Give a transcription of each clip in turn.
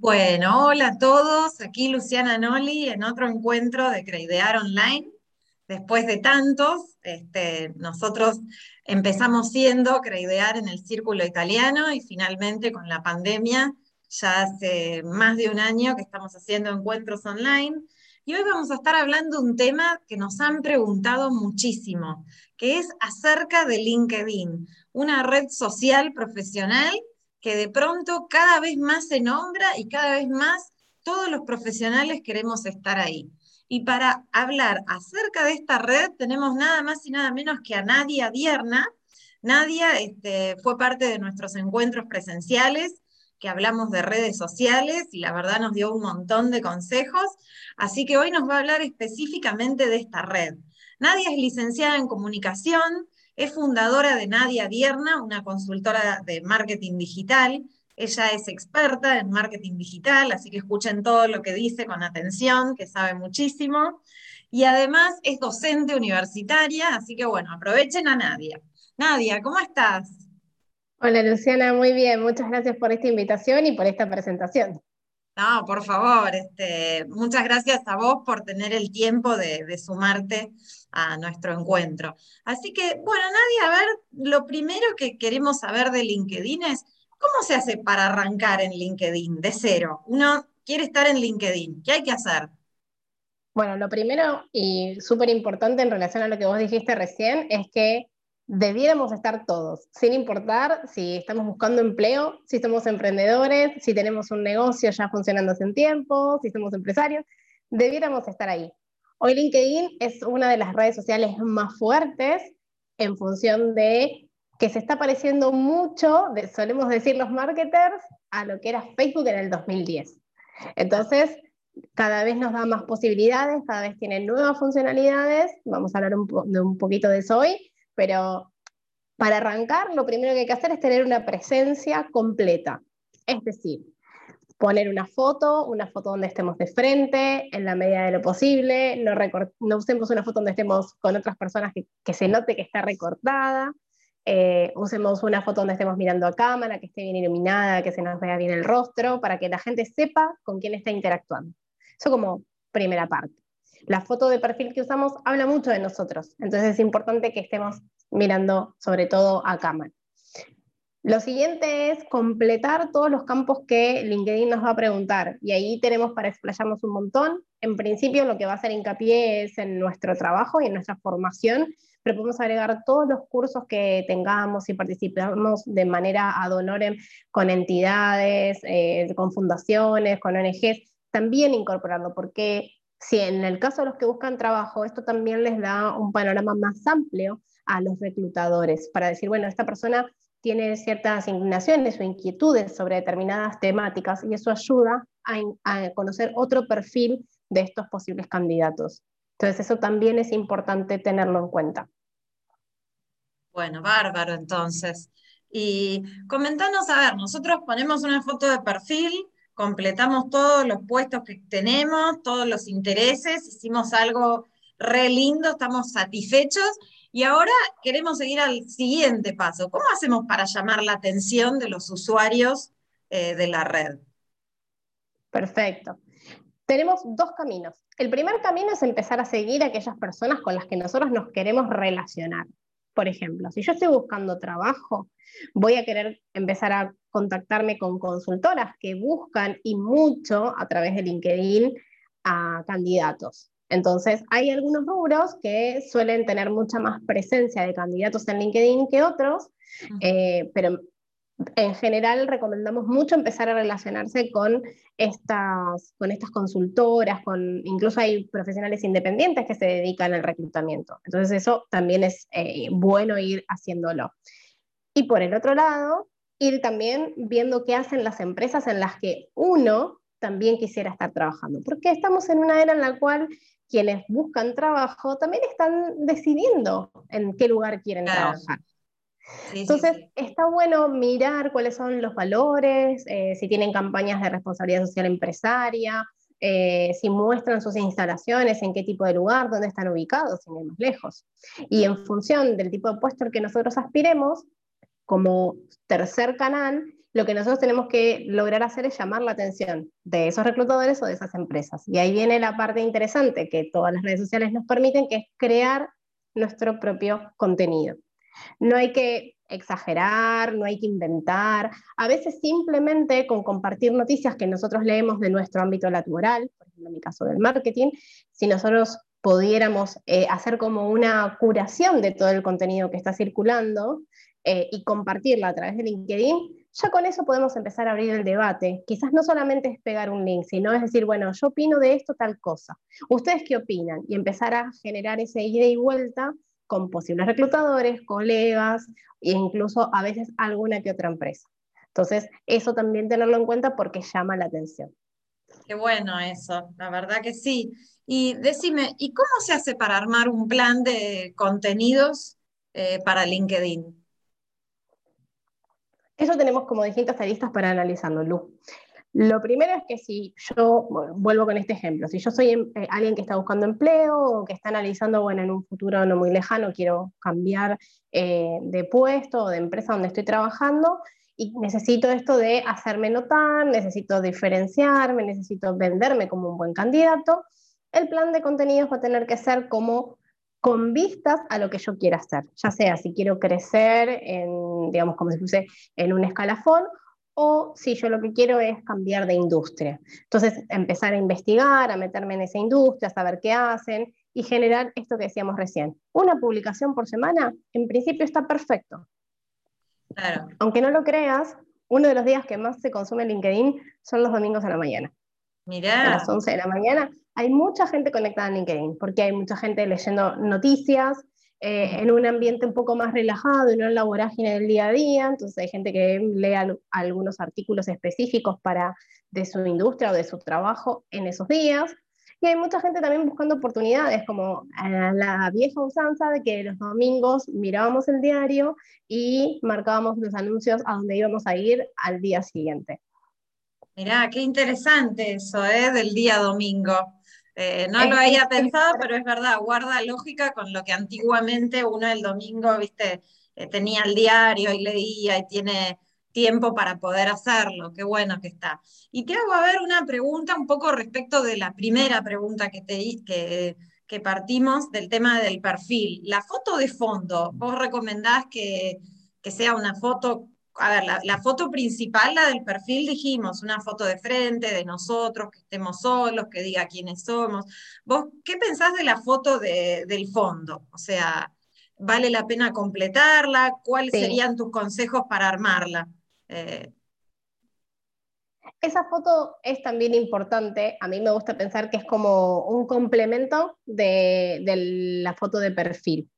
Bueno, hola a todos, aquí Luciana Noli en otro encuentro de Creidear Online. Después de tantos, este, nosotros empezamos siendo Creidear en el círculo italiano y finalmente con la pandemia, ya hace más de un año que estamos haciendo encuentros online. Y hoy vamos a estar hablando de un tema que nos han preguntado muchísimo, que es acerca de LinkedIn, una red social profesional que de pronto cada vez más se nombra y cada vez más todos los profesionales queremos estar ahí. Y para hablar acerca de esta red tenemos nada más y nada menos que a Nadia Dierna. Nadia este, fue parte de nuestros encuentros presenciales, que hablamos de redes sociales y la verdad nos dio un montón de consejos. Así que hoy nos va a hablar específicamente de esta red. Nadia es licenciada en comunicación, es fundadora de Nadia Dierna, una consultora de marketing digital. Ella es experta en marketing digital, así que escuchen todo lo que dice con atención, que sabe muchísimo. Y además es docente universitaria, así que bueno, aprovechen a Nadia. Nadia, ¿cómo estás? Hola Luciana, muy bien. Muchas gracias por esta invitación y por esta presentación. No, por favor, este, muchas gracias a vos por tener el tiempo de, sumarte a nuestro encuentro. Así que, bueno, Nadia, a ver, lo primero que queremos saber de LinkedIn es, ¿cómo se hace para arrancar en LinkedIn de cero? Uno quiere estar en LinkedIn, ¿qué hay que hacer? Bueno, lo primero y súper importante en relación a lo que vos dijiste recién es que debiéramos estar todos, sin importar si estamos buscando empleo, si somos emprendedores, si tenemos un negocio ya funcionando hace un tiempo, si somos empresarios, debiéramos estar ahí. Hoy LinkedIn es una de las redes sociales más fuertes en función de que se está pareciendo mucho, solemos decir los marketers, a lo que era Facebook en el 2010. Entonces, cada vez nos da más posibilidades, cada vez tiene nuevas funcionalidades, vamos a hablar un, de un poquito de eso hoy, pero para arrancar lo primero que hay que hacer es tener una presencia completa. Es decir, poner una foto, una foto donde estemos de frente, en la medida de lo posible, no, no usemos una foto donde estemos con otras personas que, se note que está recortada, eh, usemos una foto donde estemos mirando a cámara, que esté bien iluminada, que se nos vea bien el rostro, para que la gente sepa con quién está interactuando. Eso como primera parte la foto de perfil que usamos habla mucho de nosotros, entonces es importante que estemos mirando sobre todo a cámara. Lo siguiente es completar todos los campos que LinkedIn nos va a preguntar y ahí tenemos para explayarnos un montón. En principio lo que va a hacer hincapié es en nuestro trabajo y en nuestra formación, pero podemos agregar todos los cursos que tengamos y participamos de manera ad honorem con entidades, eh, con fundaciones, con ONGs, también incorporando, porque si en el caso de los que buscan trabajo, esto también les da un panorama más amplio a los reclutadores para decir, bueno, esta persona tiene ciertas inclinaciones o inquietudes sobre determinadas temáticas y eso ayuda a, conocer otro perfil de estos posibles candidatos. Entonces eso también es importante tenerlo en cuenta. Bueno, bárbaro entonces. Y comentanos, a ver, nosotros ponemos una foto de perfil, completamos todos los puestos que tenemos, todos los intereses, hicimos algo re lindo, estamos satisfechos y ahora queremos seguir al siguiente paso. ¿Cómo hacemos para llamar la atención de los usuarios eh, de la red? Perfecto. Tenemos dos caminos. El primer camino es empezar a seguir a aquellas personas con las que nosotros nos queremos relacionar. Por ejemplo, si yo estoy buscando trabajo, voy a querer empezar a contactarme con consultoras que buscan y mucho a través de LinkedIn a candidatos. Entonces, hay algunos rubros que suelen tener mucha más presencia de candidatos en LinkedIn que otros, eh, pero en general recomendamos mucho empezar a relacionarse con estas, con estas consultoras, con, incluso hay profesionales independientes que se dedican al reclutamiento. Entonces eso también es eh, bueno ir haciéndolo. Y por el otro lado, ir también viendo qué hacen las empresas en las que uno también quisiera estar trabajando, porque estamos en una era en la cual quienes buscan trabajo también están decidiendo en qué lugar quieren trabajar. Entonces, está bueno mirar cuáles son los valores, eh, si tienen campañas de responsabilidad social empresaria, eh, si muestran sus instalaciones, en qué tipo de lugar, dónde están ubicados, sin ir más lejos. Y en función del tipo de puesto al que nosotros aspiremos, como tercer canal, lo que nosotros tenemos que lograr hacer es llamar la atención de esos reclutadores o de esas empresas. Y ahí viene la parte interesante que todas las redes sociales nos permiten, que es crear nuestro propio contenido. No hay que exagerar, no hay que inventar. A veces simplemente con compartir noticias que nosotros leemos de nuestro ámbito laboral, por ejemplo en mi caso del marketing, si nosotros pudiéramos eh, hacer como una curación de todo el contenido que está circulando eh, y compartirla a través de LinkedIn, ya con eso podemos empezar a abrir el debate. Quizás no solamente es pegar un link, sino es decir, bueno, yo opino de esto tal cosa. ¿Ustedes qué opinan? Y empezar a generar ese ida y vuelta con posibles reclutadores, colegas e incluso a veces alguna que otra empresa. Entonces, eso también tenerlo en cuenta porque llama la atención. Qué bueno eso, la verdad que sí. Y decime, ¿y cómo se hace para armar un plan de contenidos eh, para LinkedIn? Eso tenemos como distintas aristas para analizarlo, Lu. Lo primero es que si yo, vuelvo con este ejemplo, si yo soy em, eh, alguien que está buscando empleo o que está analizando, bueno, en un futuro no muy lejano quiero cambiar eh, de puesto o de empresa donde estoy trabajando y necesito esto de hacerme notar, necesito diferenciarme, necesito venderme como un buen candidato, el plan de contenidos va a tener que ser como con vistas a lo que yo quiera hacer, ya sea si quiero crecer en, digamos, como si fuese en un escalafón, o si yo lo que quiero es cambiar de industria. Entonces, empezar a investigar, a meterme en esa industria, a saber qué hacen y generar esto que decíamos recién. Una publicación por semana, en principio está perfecto. Claro. Aunque no lo creas, uno de los días que más se consume LinkedIn son los domingos a la mañana. Mirá. A las 11 de la mañana hay mucha gente conectada en LinkedIn, porque hay mucha gente leyendo noticias, eh, en un ambiente un poco más relajado no en la vorágine del día a día. Entonces hay gente que lee algunos artículos específicos para, de su industria o de su trabajo en esos días. Y hay mucha gente también buscando oportunidades, como eh, la vieja usanza de que los domingos mirábamos el diario y marcábamos los anuncios a donde íbamos a ir al día siguiente. Mirá, qué interesante eso, ¿eh? Del día domingo. Eh, no lo había pensado, pero es verdad, guarda lógica con lo que antiguamente uno el domingo, viste, eh, tenía el diario y leía y tiene tiempo para poder hacerlo. Qué bueno que está. Y te hago a ver una pregunta un poco respecto de la primera pregunta que, te, que, que partimos del tema del perfil. La foto de fondo, ¿vos recomendás que, que sea una foto a ver, la, foto principal, la del perfil, dijimos, una foto de frente, de nosotros, que estemos solos, que diga quiénes somos. ¿Vos qué pensás de la foto del fondo? O sea, ¿vale la pena completarla? ¿Cuáles serían tus consejos para armarla? Eh, esa foto es también importante, a mí me gusta pensar que es como un complemento de la foto de perfil.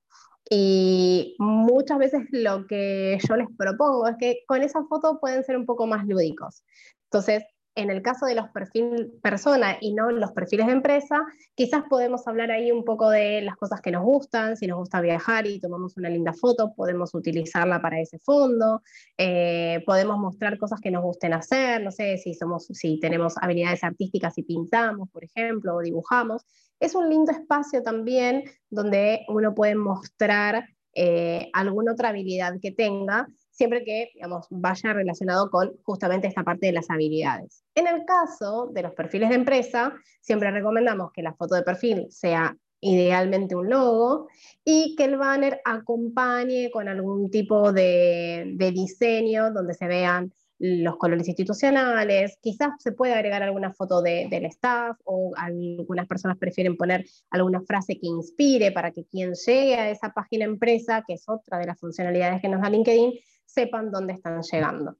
Y muchas veces lo que yo les propongo es que con esa foto pueden ser un poco más lúdicos. Entonces, en el caso de los perfiles persona y no los perfiles de empresa, quizás podemos hablar ahí un poco de las cosas que nos gustan, si nos gusta viajar y tomamos una linda foto, podemos utilizarla para ese fondo, eh, podemos mostrar cosas que nos gusten hacer, no sé, si, somos, si tenemos habilidades artísticas y pintamos, por ejemplo, o dibujamos. Es un lindo espacio también donde uno puede mostrar eh, alguna otra habilidad que tenga siempre que digamos, vaya relacionado con justamente esta parte de las habilidades. En el caso de los perfiles de empresa, siempre recomendamos que la foto de perfil sea idealmente un logo y que el banner acompañe con algún tipo de, diseño donde se vean los colores institucionales, quizás se puede agregar alguna foto del staff o algunas personas prefieren poner alguna frase que inspire para que quien llegue a esa página empresa, que es otra de las funcionalidades que nos da LinkedIn, sepan dónde están llegando.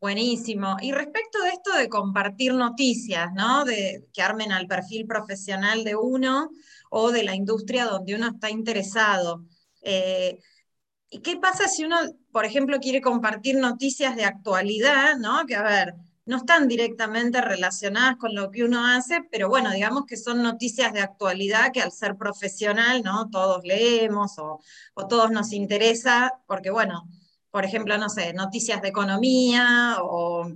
Buenísimo. Y respecto de esto de compartir noticias, ¿no? De que armen al perfil profesional de uno o de la industria donde uno está interesado. Eh, ¿Y qué pasa si uno, por ejemplo, quiere compartir noticias de actualidad, ¿no? Que a ver, no están directamente relacionadas con lo que uno hace, pero bueno, digamos que son noticias de actualidad que al ser profesional, ¿no? Todos leemos o, o todos nos interesa, porque bueno, por ejemplo, no sé, noticias de economía o,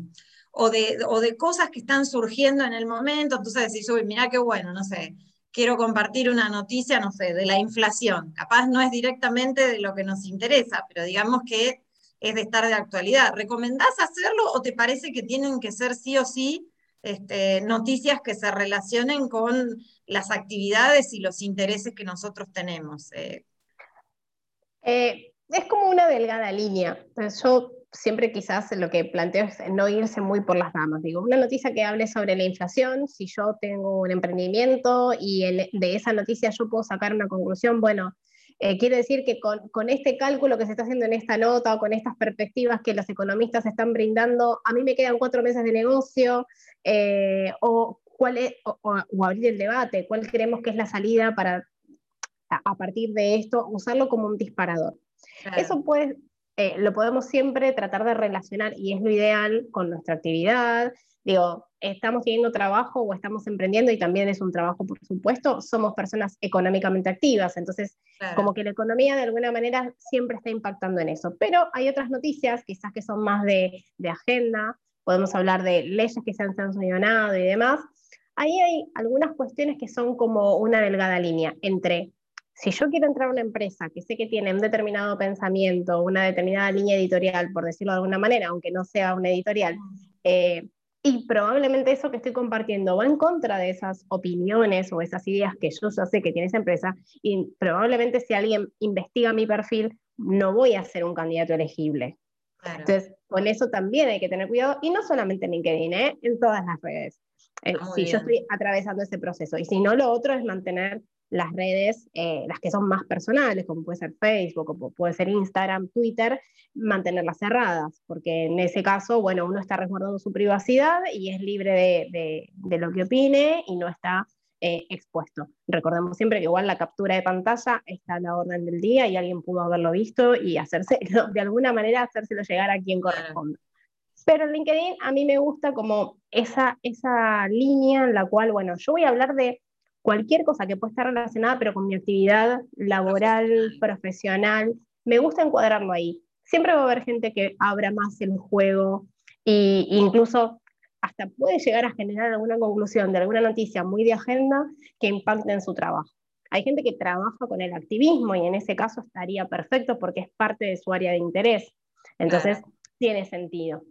de, cosas que están surgiendo en el momento. Entonces decís, uy, mira qué bueno, no sé, quiero compartir una noticia, no sé, de la inflación. Capaz no es directamente de lo que nos interesa, pero digamos que es de estar de actualidad. ¿Recomendás hacerlo o te parece que tienen que ser sí o sí este, noticias que se relacionen con las actividades y los intereses que nosotros tenemos? Eh, eh, es como una delgada línea. Yo siempre quizás lo que planteo es no irse muy por las ramas. Digo, una noticia que hable sobre la inflación, si yo tengo un emprendimiento y de esa noticia yo puedo sacar una conclusión, bueno, eh, quiere decir que con, este cálculo que se está haciendo en esta nota o con estas perspectivas que los economistas están brindando, a mí me quedan cuatro meses de negocio, eh, o, cuál o, abrir el debate, cuál creemos que es la salida para, a, partir de esto, usarlo como un disparador. Eso puede, eh, lo podemos siempre tratar de relacionar y es lo ideal con nuestra actividad. Digo, estamos teniendo trabajo o estamos emprendiendo y también es un trabajo, por supuesto, somos personas económicamente activas, entonces como que la economía de alguna manera siempre está impactando en eso. Pero hay otras noticias, quizás que son más de, de agenda, podemos hablar de leyes que se han sancionado y demás. Ahí hay algunas cuestiones que son como una delgada línea entre si yo quiero entrar a una empresa que sé que tiene un determinado pensamiento, una determinada línea editorial, por decirlo de alguna manera, aunque no sea una editorial, eh, y probablemente eso que estoy compartiendo va en contra de esas opiniones o esas ideas que yo ya sé que tiene esa empresa, y probablemente si alguien investiga mi perfil, no voy a ser un candidato elegible. Entonces, con eso también hay que tener cuidado, y no solamente en LinkedIn, ¿eh? en todas las redes. Eh, si yo estoy atravesando ese proceso. Y si no, lo otro es mantener las redes, eh, las que son más personales, como puede ser Facebook, como puede ser Instagram, Twitter, mantenerlas cerradas, porque en ese caso, bueno, uno está resguardando su privacidad y es libre de, de, lo que opine y no está eh, expuesto. Recordemos siempre que igual la captura de pantalla está a la orden del día y alguien pudo haberlo visto y hacerse, de alguna manera, hacérselo llegar a quien corresponda. Pero en LinkedIn a mí me gusta como esa, esa línea en la cual, bueno, yo voy a hablar de cualquier cosa que pueda estar relacionada, pero con mi actividad laboral, profesional, me gusta encuadrarlo ahí. Siempre va a haber gente que abra más el juego e incluso hasta puede llegar a generar alguna conclusión de alguna noticia muy de agenda que impacte en su trabajo. Hay gente que trabaja con el activismo y en ese caso estaría perfecto porque es parte de su área de interés. Entonces, tiene sentido.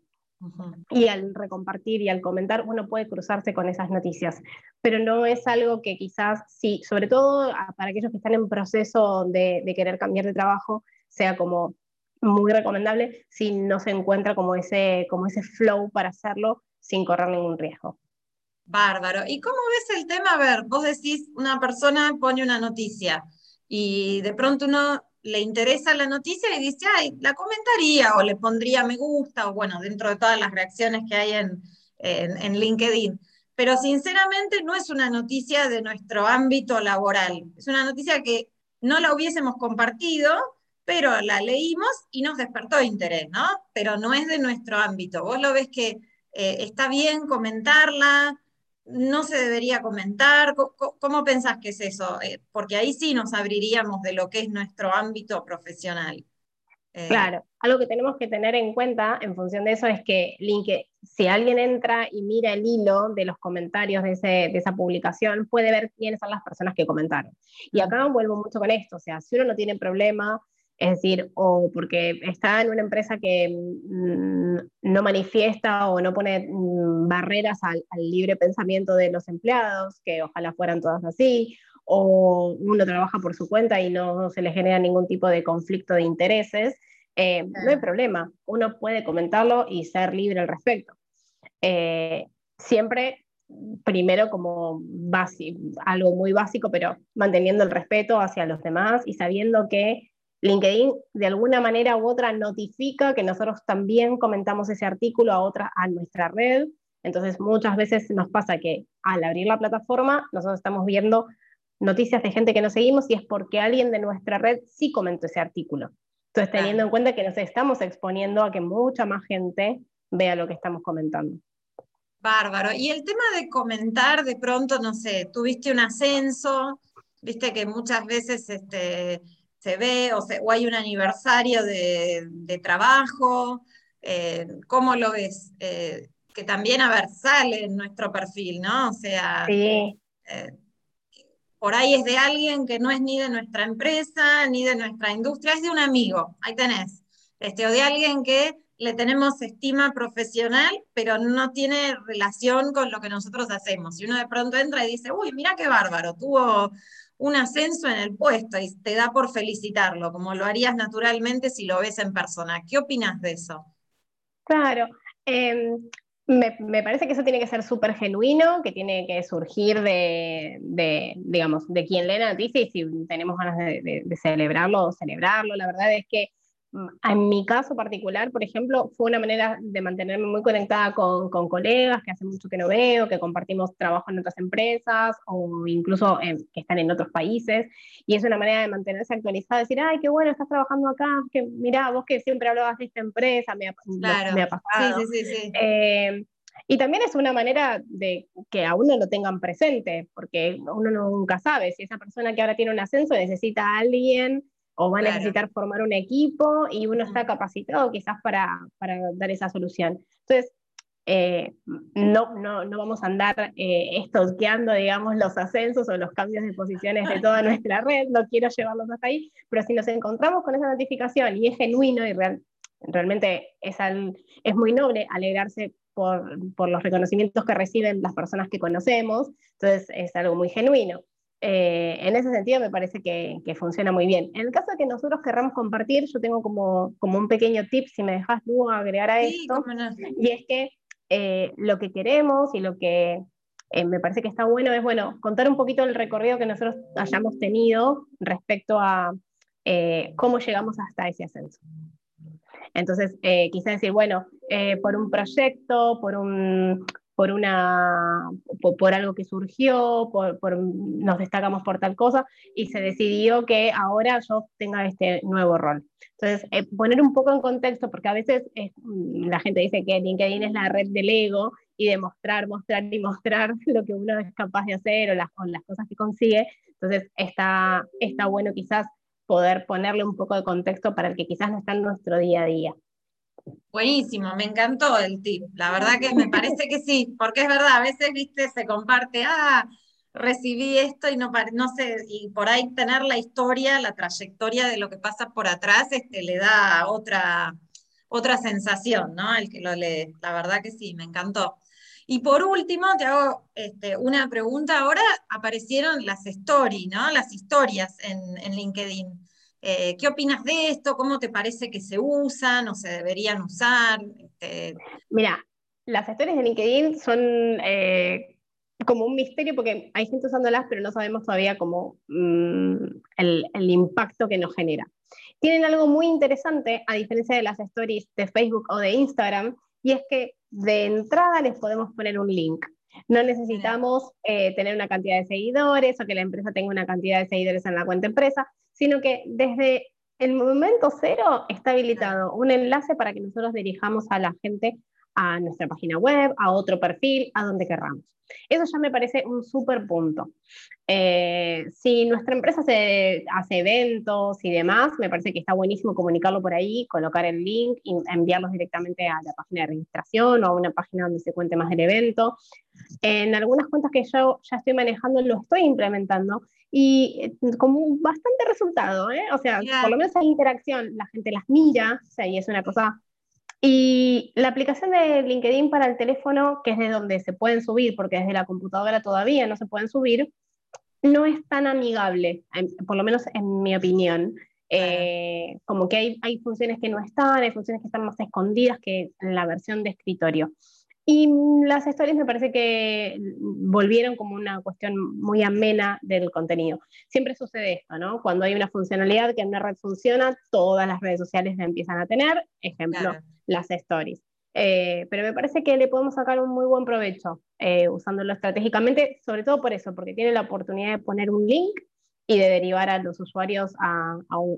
Y al recompartir y al comentar, uno puede cruzarse con esas noticias, pero no es algo que quizás, sí, sobre todo para aquellos que están en proceso de, querer cambiar de trabajo, sea como muy recomendable si no se encuentra como ese, como ese flow para hacerlo sin correr ningún riesgo. Bárbaro. ¿Y cómo ves el tema? A ver, vos decís, una persona pone una noticia y de pronto uno le interesa la noticia y dice, ay, la comentaría o le pondría me gusta, o bueno, dentro de todas las reacciones que hay en, en, LinkedIn. Pero sinceramente no es una noticia de nuestro ámbito laboral. Es una noticia que no la hubiésemos compartido, pero la leímos y nos despertó interés, ¿no? Pero no es de nuestro ámbito. Vos lo ves que eh, está bien comentarla, no se debería comentar? ¿Cómo, pensás que es eso? Eh, porque ahí sí nos abriríamos de lo que es nuestro ámbito profesional. Eh, claro, algo que tenemos que tener en cuenta en función de eso es que LinkedIn, si alguien entra y mira el hilo de los comentarios de, de, esa publicación, puede ver quiénes son las personas que comentaron. Y acá vuelvo mucho con esto, o sea, si uno no tiene problema es decir, o porque está en una empresa que mm, no manifiesta o no pone mm, barreras al, libre pensamiento de los empleados, que ojalá fueran todas así, o uno trabaja por su cuenta y no se le genera ningún tipo de conflicto de intereses, eh, no hay problema, uno puede comentarlo y ser libre al respecto. Eh, siempre primero como algo muy básico, pero manteniendo el respeto hacia los demás y sabiendo que LinkedIn de alguna manera u otra notifica que nosotros también comentamos ese artículo a otra, a nuestra red. Entonces muchas veces nos pasa que al abrir la plataforma nosotros estamos viendo noticias de gente que nos seguimos y es porque alguien de nuestra red sí comentó ese artículo. Entonces teniendo en cuenta que nos estamos exponiendo a que mucha más gente vea lo que estamos comentando. Bárbaro. Y el tema de comentar, de pronto, no sé, tuviste un ascenso, viste que muchas veces este, se ve o, o hay un aniversario de, trabajo, eh, ¿cómo lo ves? Eh, que también, a ver, sale en nuestro perfil, ¿no? O sea, eh, por ahí es de alguien que no es ni de nuestra empresa, ni de nuestra industria, es de un amigo, ahí tenés. este, o de alguien que le tenemos estima profesional, pero no tiene relación con lo que nosotros hacemos. Y uno de pronto entra y dice, uy, mira qué bárbaro, tuvo un ascenso en el puesto y te da por felicitarlo, como lo harías naturalmente si lo ves en persona. ¿Qué opinas de eso? Claro, em, me, parece que eso tiene que ser súper genuino, que tiene que surgir de, digamos, de quien la noticia y si tenemos ganas de, de celebrarlo, celebrarlo. La verdad es que en mi caso particular, por ejemplo, fue una manera de mantenerme muy conectada con, con, colegas que hace mucho que no veo, que compartimos trabajo en otras empresas o incluso que están en otros países. Y es una manera de mantenerse actualizada, decir, ay, qué bueno, estás trabajando acá, que mira, vos que siempre hablabas de esta empresa, me ha, me ha pasado. Sí, sí, sí, eh, y también es una manera de que a uno lo tengan presente, porque uno nunca sabe si esa persona que ahora tiene un ascenso necesita a alguien o va a necesitar formar un equipo y uno está capacitado quizás para, para dar esa solución. Entonces, eh, no, no, no, vamos a andar eh, digamos, los ascensos o los cambios de posiciones de toda nuestra red, no quiero llevarlos hasta ahí, pero si nos encontramos con esa notificación y es genuino y real, realmente es, es muy noble alegrarse por, por, los reconocimientos que reciben las personas que conocemos, entonces es algo muy genuino. Eh, en ese sentido me parece que, funciona muy bien. En el caso de que nosotros querramos compartir, yo tengo como, como un pequeño tip, si me dejas luego agregar a esto, y es que eh, lo que queremos y lo que eh, me parece que está bueno es, bueno, contar un poquito el recorrido que nosotros hayamos tenido respecto a cómo llegamos hasta ese ascenso. Entonces, quizá decir, bueno, por un proyecto, por un, por, una, por, algo que surgió, por, nos destacamos por tal cosa, y se decidió que ahora yo tenga este nuevo rol. Entonces, eh, poner un poco en contexto, porque a veces la gente dice que LinkedIn es la red del ego y de mostrar, mostrar y mostrar lo que uno es capaz de hacer o las, o las cosas que consigue. Entonces, está, está bueno quizás poder ponerle un poco de contexto para el que quizás no está en nuestro día a día. Buenísimo, me encantó el tip. La verdad que me parece que sí, porque es verdad, a veces, viste, se comparte, ah, recibí esto y no, no sé, y por ahí tener la historia, la trayectoria de lo que pasa por atrás, este, le da otra, otra sensación, ¿no? El que lo lee. La verdad que sí, me encantó. Y por último, te hago este, una pregunta. Ahora aparecieron las stories, ¿no? Las historias en, en LinkedIn. Eh, ¿Qué opinas de esto? ¿Cómo te parece que se usan o se deberían usar? Este, Mira, las historias de LinkedIn son eh, como un misterio porque hay gente usándolas, pero no sabemos todavía cómo mm, el, impacto que nos genera. Tienen algo muy interesante, a diferencia de las stories de Facebook o de Instagram, y es que de entrada les podemos poner un link. No necesitamos eh, tener una cantidad de seguidores o que la empresa tenga una cantidad de seguidores en la cuenta empresa, sino que desde el momento cero está habilitado un enlace para que nosotros dirijamos a la gente a nuestra página web, a otro perfil, a donde querramos. Eso ya me parece un súper punto. Eh, si nuestra empresa se hace eventos y demás, me parece que está buenísimo comunicarlo por ahí, colocar el link y enviarlos directamente a la página de registración o a una página donde se cuente más del evento. En algunas cuentas que yo ya estoy manejando, lo estoy implementando y eh, como bastante resultado, ¿eh? O sea, por lo menos hay interacción, la gente las mira, o sea, y es una cosa... Y la aplicación de LinkedIn para el teléfono, que es de donde se pueden subir, porque desde la computadora todavía no se pueden subir, no es tan amigable, por lo menos en mi opinión. Eh, como que hay, hay funciones que no están, hay funciones que están más escondidas que en la versión de escritorio. Y las historias me parece que volvieron como una cuestión muy amena del contenido. Siempre sucede esto, ¿no? Cuando hay una funcionalidad que en una red funciona, todas las redes sociales la empiezan a tener, ejemplo, las stories. Eh, pero me parece que le podemos sacar un muy buen provecho eh, usándolo estratégicamente, sobre todo por eso, porque tiene la oportunidad de poner un link y de derivar a los usuarios a,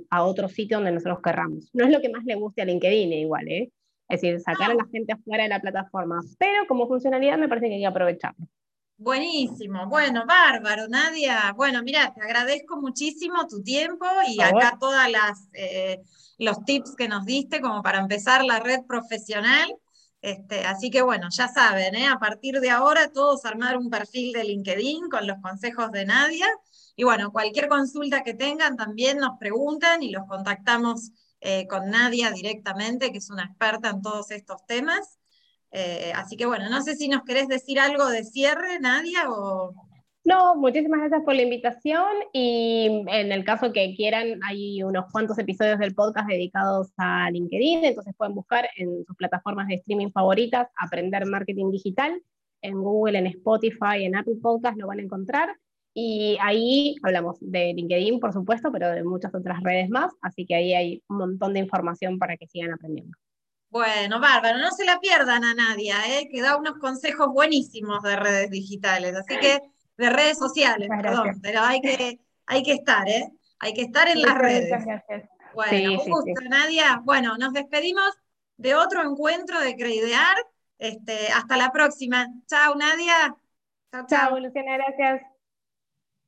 a otro sitio donde nosotros querramos. No es lo que más le guste a LinkedIn igual, ¿eh? Es decir, sacar a la gente afuera de la plataforma. Pero como funcionalidad me parece que hay que aprovecharlo. Buenísimo, bueno, bárbaro, Nadia. Bueno, mira, te agradezco muchísimo tu tiempo y acá todas las eh, los tips que nos diste como para empezar la red profesional. Este, así que bueno, ya saben, ¿eh? a partir de ahora todos armar un perfil de LinkedIn con los consejos de Nadia. Y bueno, cualquier consulta que tengan también nos preguntan y los contactamos eh, con Nadia directamente, que es una experta en todos estos temas. Eh, así que bueno, no sé si nos querés decir algo de cierre, Nadia, o... No, muchísimas gracias por la invitación y en el caso que quieran, hay unos cuantos episodios del podcast dedicados a LinkedIn, entonces pueden buscar en sus plataformas de streaming favoritas Aprender Marketing Digital, en Google, en Spotify, en Apple Podcast lo van a encontrar y ahí hablamos de LinkedIn, por supuesto, pero de muchas otras redes más, así que ahí hay un montón de información para que sigan aprendiendo. Bueno, bárbaro, no se la pierdan a Nadia, ¿eh? que da unos consejos buenísimos de redes digitales, así que de redes sociales, perdón, pero hay que, hay que estar, ¿eh? Hay que estar en las redes. Gracias. Bueno, un gusto, Nadia. Bueno, nos despedimos de otro encuentro de Creidear. Este, hasta la próxima. Chao, Nadia. Chao. Luciana, gracias.